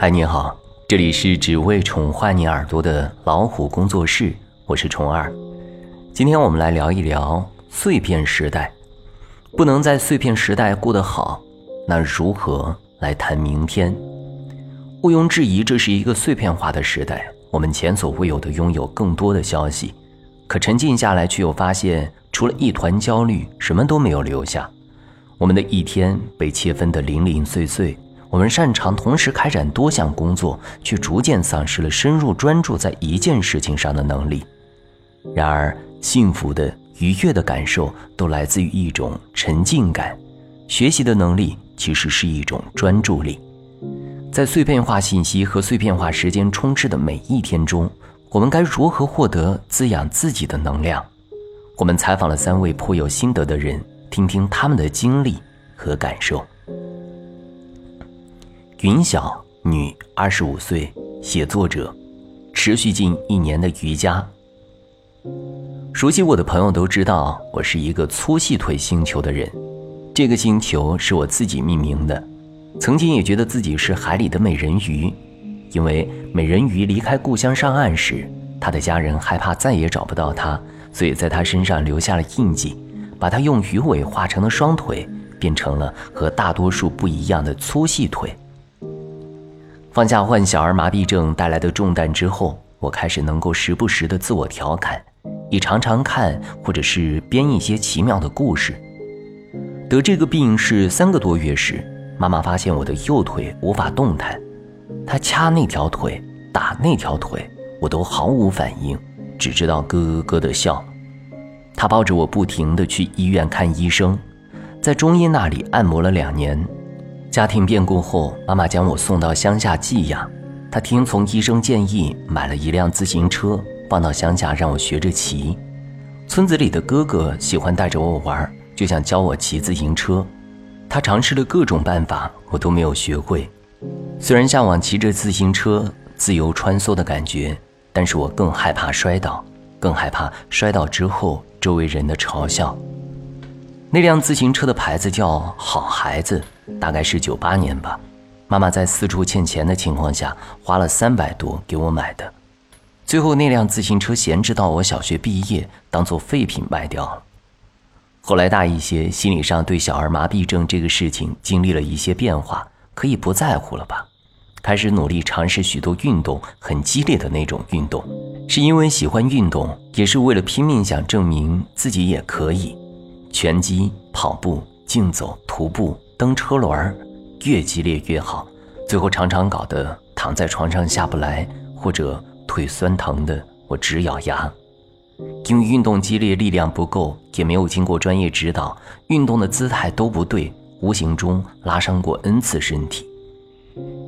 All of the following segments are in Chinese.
嗨，你好，这里是只为宠坏你耳朵的老虎工作室，我是虫儿。今天我们来聊一聊碎片时代。不能在碎片时代过得好，那如何来谈明天？毋庸置疑，这是一个碎片化的时代。我们前所未有的拥有更多的消息，可沉静下来，却又发现除了一团焦虑，什么都没有留下。我们的一天被切分得零零碎碎。我们擅长同时开展多项工作，却逐渐丧失了深入专注在一件事情上的能力。然而，幸福的、愉悦的感受都来自于一种沉浸感。学习的能力其实是一种专注力。在碎片化信息和碎片化时间充斥的每一天中，我们该如何获得滋养自己的能量？我们采访了三位颇有心得的人，听听他们的经历和感受。云晓，女，二十五岁，写作者，持续近一年的瑜伽。熟悉我的朋友都知道，我是一个粗细腿星球的人。这个星球是我自己命名的。曾经也觉得自己是海里的美人鱼，因为美人鱼离开故乡上岸时，她的家人害怕再也找不到她，所以在她身上留下了印记，把她用鱼尾画成了双腿，变成了和大多数不一样的粗细腿。放下患小儿麻痹症带来的重担之后，我开始能够时不时的自我调侃，也常常看或者是编一些奇妙的故事。得这个病是三个多月时，妈妈发现我的右腿无法动弹，她掐那条腿，打那条腿，我都毫无反应，只知道咯咯咯的笑。她抱着我不停的去医院看医生，在中医那里按摩了两年。家庭变故后，妈妈将我送到乡下寄养。她听从医生建议，买了一辆自行车，放到乡下让我学着骑。村子里的哥哥喜欢带着我玩，就想教我骑自行车。他尝试了各种办法，我都没有学会。虽然向往骑着自行车自由穿梭的感觉，但是我更害怕摔倒，更害怕摔倒之后周围人的嘲笑。那辆自行车的牌子叫“好孩子”。大概是九八年吧，妈妈在四处欠钱的情况下，花了三百多给我买的。最后那辆自行车闲置到我小学毕业，当做废品卖掉了。后来大一些，心理上对小儿麻痹症这个事情经历了一些变化，可以不在乎了吧？开始努力尝试许多运动，很激烈的那种运动，是因为喜欢运动，也是为了拼命想证明自己也可以。拳击、跑步、竞走、徒步。蹬车轮，越激烈越好，最后常常搞得躺在床上下不来，或者腿酸疼的我直咬牙。因为运动激烈，力量不够，也没有经过专业指导，运动的姿态都不对，无形中拉伤过 n 次身体。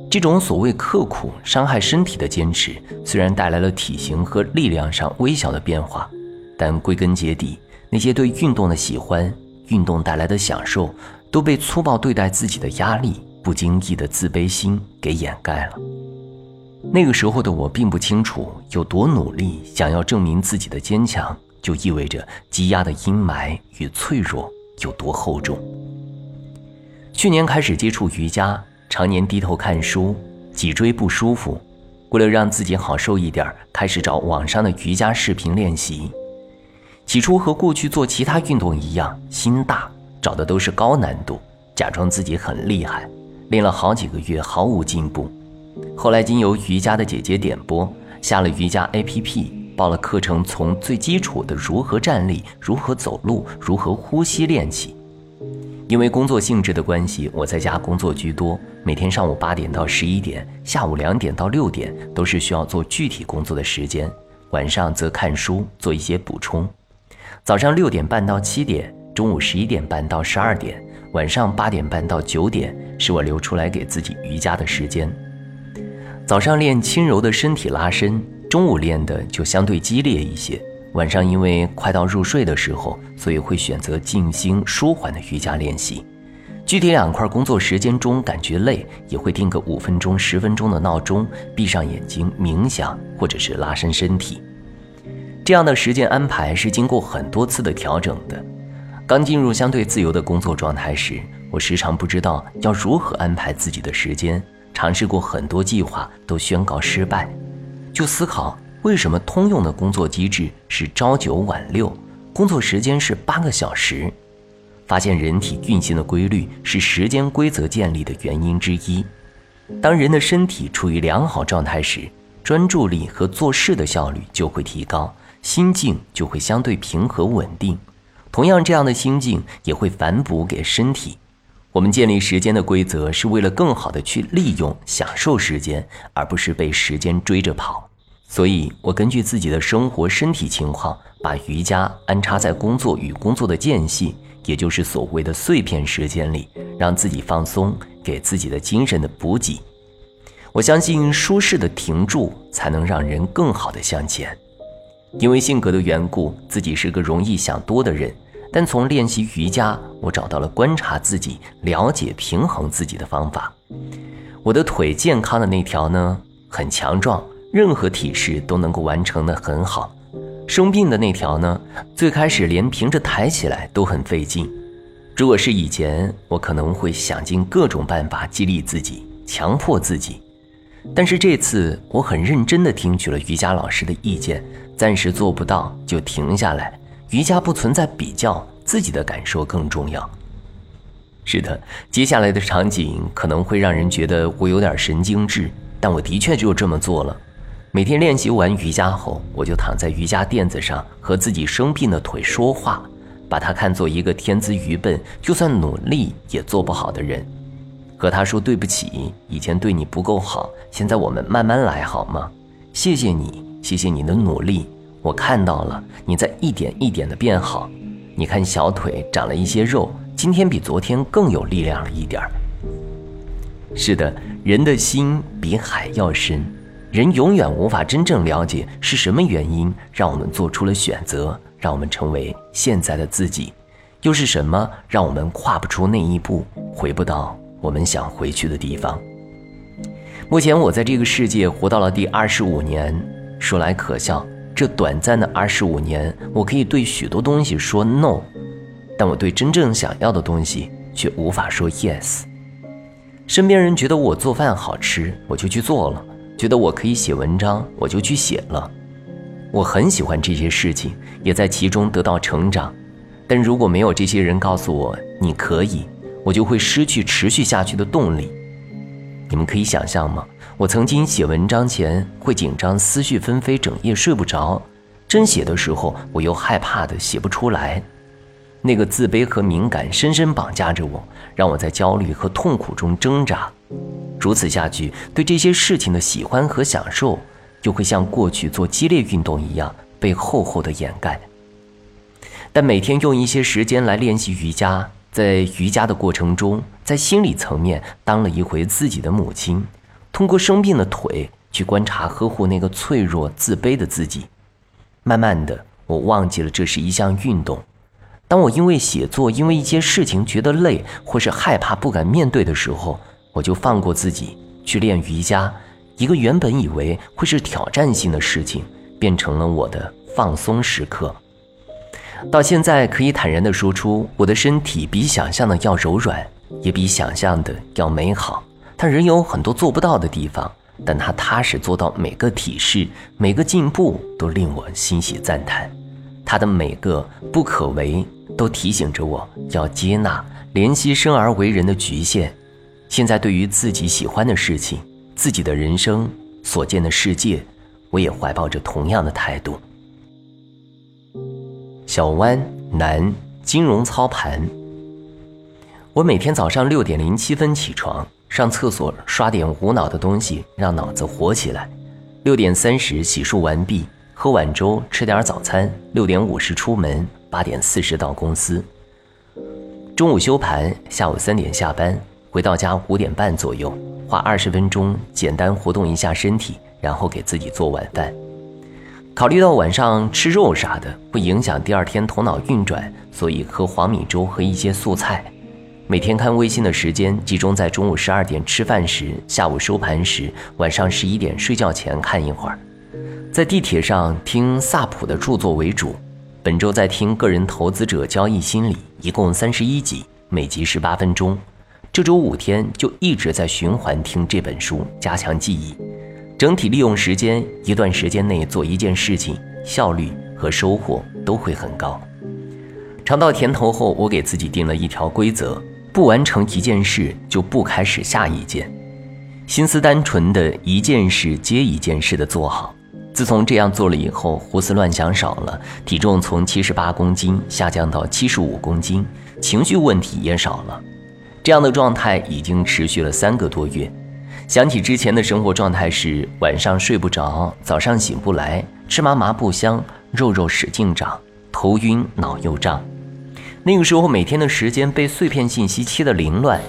这种所谓刻苦伤害身体的坚持，虽然带来了体型和力量上微小的变化，但归根结底，那些对运动的喜欢，运动带来的享受。都被粗暴对待自己的压力、不经意的自卑心给掩盖了。那个时候的我并不清楚，有多努力想要证明自己的坚强，就意味着积压的阴霾与脆弱有多厚重。去年开始接触瑜伽，常年低头看书，脊椎不舒服，为了让自己好受一点，开始找网上的瑜伽视频练习。起初和过去做其他运动一样，心大。找的都是高难度，假装自己很厉害，练了好几个月毫无进步。后来经由瑜伽的姐姐点拨，下了瑜伽 APP，报了课程，从最基础的如何站立、如何走路、如何呼吸练起。因为工作性质的关系，我在家工作居多，每天上午八点到十一点，下午两点到六点都是需要做具体工作的时间，晚上则看书做一些补充。早上六点半到七点。中午十一点半到十二点，晚上八点半到九点是我留出来给自己瑜伽的时间。早上练轻柔的身体拉伸，中午练的就相对激烈一些。晚上因为快到入睡的时候，所以会选择静心舒缓的瑜伽练习。具体两块工作时间中感觉累，也会定个五分钟、十分钟的闹钟，闭上眼睛冥想或者是拉伸身体。这样的时间安排是经过很多次的调整的。刚进入相对自由的工作状态时，我时常不知道要如何安排自己的时间，尝试过很多计划都宣告失败，就思考为什么通用的工作机制是朝九晚六，工作时间是八个小时，发现人体运行的规律是时间规则建立的原因之一。当人的身体处于良好状态时，专注力和做事的效率就会提高，心境就会相对平和稳定。同样，这样的心境也会反哺给身体。我们建立时间的规则，是为了更好的去利用、享受时间，而不是被时间追着跑。所以，我根据自己的生活、身体情况，把瑜伽安插在工作与工作的间隙，也就是所谓的碎片时间里，让自己放松，给自己的精神的补给。我相信，舒适的停住，才能让人更好的向前。因为性格的缘故，自己是个容易想多的人。但从练习瑜伽，我找到了观察自己、了解、平衡自己的方法。我的腿健康的那条呢，很强壮，任何体式都能够完成的很好。生病的那条呢，最开始连平着抬起来都很费劲。如果是以前，我可能会想尽各种办法激励自己、强迫自己。但是这次，我很认真地听取了瑜伽老师的意见，暂时做不到就停下来。瑜伽不存在比较，自己的感受更重要。是的，接下来的场景可能会让人觉得我有点神经质，但我的确就这么做了。每天练习完瑜伽后，我就躺在瑜伽垫子上和自己生病的腿说话，把它看作一个天资愚笨，就算努力也做不好的人，和他说对不起，以前对你不够好，现在我们慢慢来好吗？谢谢你，谢谢你的努力。我看到了你在一点一点的变好，你看小腿长了一些肉，今天比昨天更有力量了一点儿。是的，人的心比海要深，人永远无法真正了解是什么原因让我们做出了选择，让我们成为现在的自己，又是什么让我们跨不出那一步，回不到我们想回去的地方。目前我在这个世界活到了第二十五年，说来可笑。这短暂的二十五年，我可以对许多东西说 no，但我对真正想要的东西却无法说 yes。身边人觉得我做饭好吃，我就去做了；觉得我可以写文章，我就去写了。我很喜欢这些事情，也在其中得到成长。但如果没有这些人告诉我你可以，我就会失去持续下去的动力。你们可以想象吗？我曾经写文章前会紧张，思绪纷飞，整夜睡不着；真写的时候，我又害怕的写不出来。那个自卑和敏感深深绑架着我，让我在焦虑和痛苦中挣扎。如此下去，对这些事情的喜欢和享受，就会像过去做激烈运动一样被厚厚的掩盖。但每天用一些时间来练习瑜伽，在瑜伽的过程中，在心理层面当了一回自己的母亲。通过生病的腿去观察、呵护那个脆弱、自卑的自己，慢慢的，我忘记了这是一项运动。当我因为写作、因为一些事情觉得累，或是害怕、不敢面对的时候，我就放过自己去练瑜伽。一个原本以为会是挑战性的事情，变成了我的放松时刻。到现在，可以坦然地说出，我的身体比想象的要柔软，也比想象的要美好。他仍有很多做不到的地方，但他踏实做到每个体式、每个进步都令我欣喜赞叹。他的每个不可为都提醒着我要接纳怜惜生而为人的局限。现在对于自己喜欢的事情、自己的人生所见的世界，我也怀抱着同样的态度。小弯男金融操盘。我每天早上六点零七分起床。上厕所刷点无脑的东西，让脑子活起来。六点三十洗漱完毕，喝碗粥，吃点早餐。六点五十出门，八点四十到公司。中午休盘，下午三点下班，回到家五点半左右，花二十分钟简单活动一下身体，然后给自己做晚饭。考虑到晚上吃肉啥的不影响第二天头脑运转，所以喝黄米粥和一些素菜。每天看微信的时间集中在中午十二点吃饭时、下午收盘时、晚上十一点睡觉前看一会儿。在地铁上听萨普的著作为主。本周在听《个人投资者交易心理》，一共三十一集，每集十八分钟。这周五天就一直在循环听这本书，加强记忆。整体利用时间，一段时间内做一件事情，效率和收获都会很高。尝到甜头后，我给自己定了一条规则：不完成一件事，就不开始下一件。心思单纯的一件事接一件事的做好。自从这样做了以后，胡思乱想少了，体重从七十八公斤下降到七十五公斤，情绪问题也少了。这样的状态已经持续了三个多月。想起之前的生活状态是晚上睡不着，早上醒不来，吃嘛嘛不香，肉肉使劲长，头晕脑又胀。那个时候每天的时间被碎片信息切得凌乱，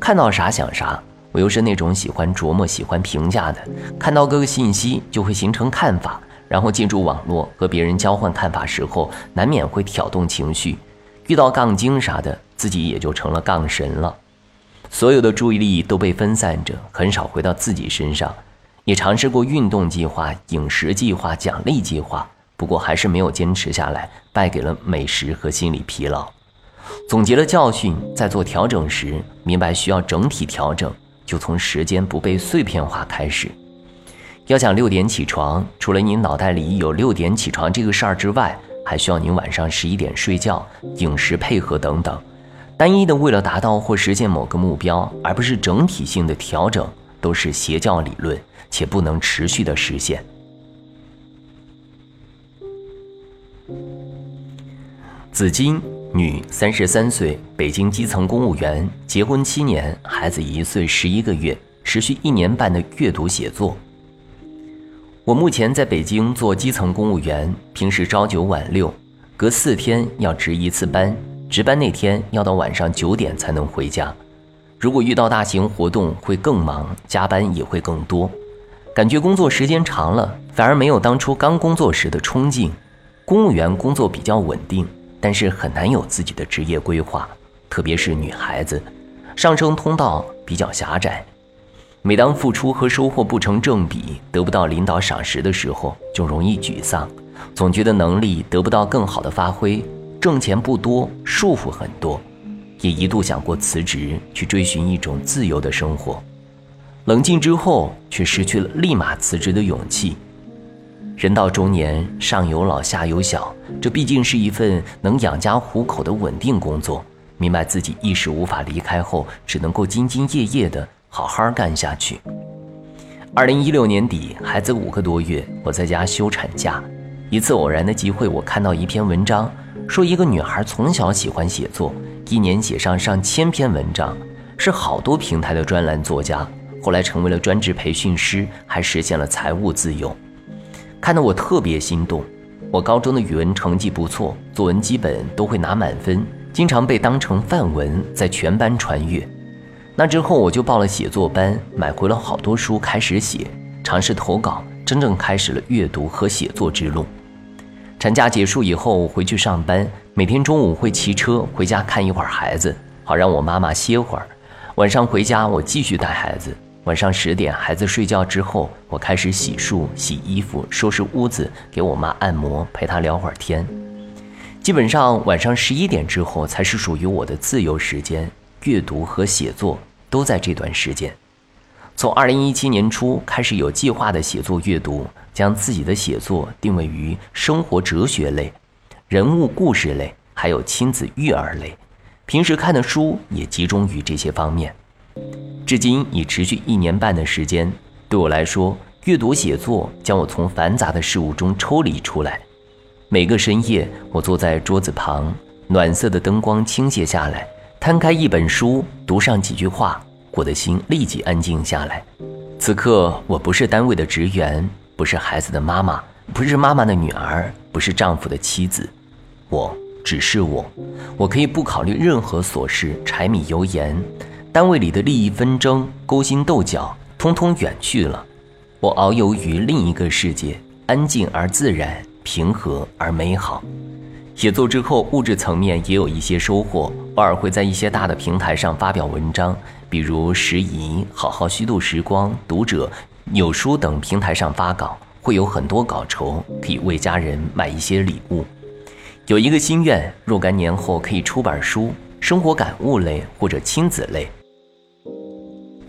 看到啥想啥。我又是那种喜欢琢磨、喜欢评价的，看到各个信息就会形成看法，然后进入网络和别人交换看法时候，难免会挑动情绪。遇到杠精啥的，自己也就成了杠神了。所有的注意力都被分散着，很少回到自己身上。也尝试过运动计划、饮食计划、奖励计划，不过还是没有坚持下来，败给了美食和心理疲劳。总结了教训，在做调整时，明白需要整体调整，就从时间不被碎片化开始。要想六点起床，除了你脑袋里有六点起床这个事儿之外，还需要你晚上十一点睡觉、饮食配合等等。单一的为了达到或实现某个目标，而不是整体性的调整，都是邪教理论，且不能持续的实现。紫金，女，三十三岁，北京基层公务员，结婚七年，孩子一岁十一个月，持续一年半的阅读写作。我目前在北京做基层公务员，平时朝九晚六，隔四天要值一次班。值班那天要到晚上九点才能回家，如果遇到大型活动会更忙，加班也会更多。感觉工作时间长了，反而没有当初刚工作时的冲劲。公务员工作比较稳定，但是很难有自己的职业规划，特别是女孩子，上升通道比较狭窄。每当付出和收获不成正比，得不到领导赏识的时候，就容易沮丧，总觉得能力得不到更好的发挥。挣钱不多，束缚很多，也一度想过辞职，去追寻一种自由的生活。冷静之后，却失去了立马辞职的勇气。人到中年，上有老下有小，这毕竟是一份能养家糊口的稳定工作。明白自己一时无法离开后，只能够兢兢业业的好好干下去。二零一六年底，孩子五个多月，我在家休产假。一次偶然的机会，我看到一篇文章。说一个女孩从小喜欢写作，一年写上上千篇文章，是好多平台的专栏作家。后来成为了专职培训师，还实现了财务自由，看得我特别心动。我高中的语文成绩不错，作文基本都会拿满分，经常被当成范文在全班传阅。那之后我就报了写作班，买回了好多书，开始写，尝试投稿，真正开始了阅读和写作之路。产假结束以后回去上班，每天中午会骑车回家看一会儿孩子，好让我妈妈歇会儿。晚上回家我继续带孩子。晚上十点孩子睡觉之后，我开始洗漱、洗衣服、收拾屋子，给我妈按摩，陪她聊会儿天。基本上晚上十一点之后才是属于我的自由时间，阅读和写作都在这段时间。从二零一七年初开始有计划的写作阅读。将自己的写作定位于生活哲学类、人物故事类，还有亲子育儿类。平时看的书也集中于这些方面。至今已持续一年半的时间，对我来说，阅读写作将我从繁杂的事物中抽离出来。每个深夜，我坐在桌子旁，暖色的灯光倾泻下来，摊开一本书，读上几句话，我的心立即安静下来。此刻，我不是单位的职员。不是孩子的妈妈，不是妈妈的女儿，不是丈夫的妻子，我只是我，我可以不考虑任何琐事、柴米油盐，单位里的利益纷争、勾心斗角，通通远去了。我遨游于另一个世界，安静而自然，平和而美好。写作之后，物质层面也有一些收获，偶尔会在一些大的平台上发表文章，比如时宜、好好虚度时光、读者。有书等平台上发稿，会有很多稿酬，可以为家人买一些礼物。有一个心愿，若干年后可以出本书，生活感悟类或者亲子类。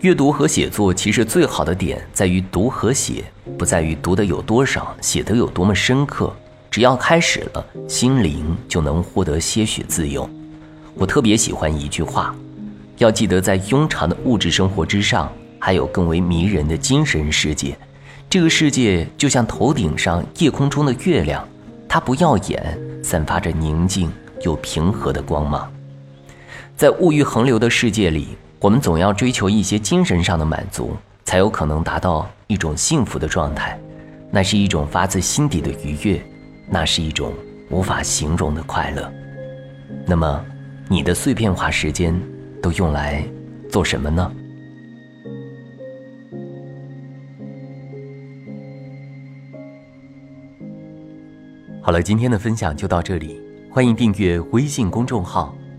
阅读和写作其实最好的点在于读和写，不在于读的有多少，写的有多么深刻。只要开始了，心灵就能获得些许自由。我特别喜欢一句话：要记得，在庸常的物质生活之上，还有更为迷人的精神世界。这个世界就像头顶上夜空中的月亮，它不耀眼，散发着宁静又平和的光芒。在物欲横流的世界里。我们总要追求一些精神上的满足，才有可能达到一种幸福的状态。那是一种发自心底的愉悦，那是一种无法形容的快乐。那么，你的碎片化时间都用来做什么呢？好了，今天的分享就到这里，欢迎订阅微信公众号。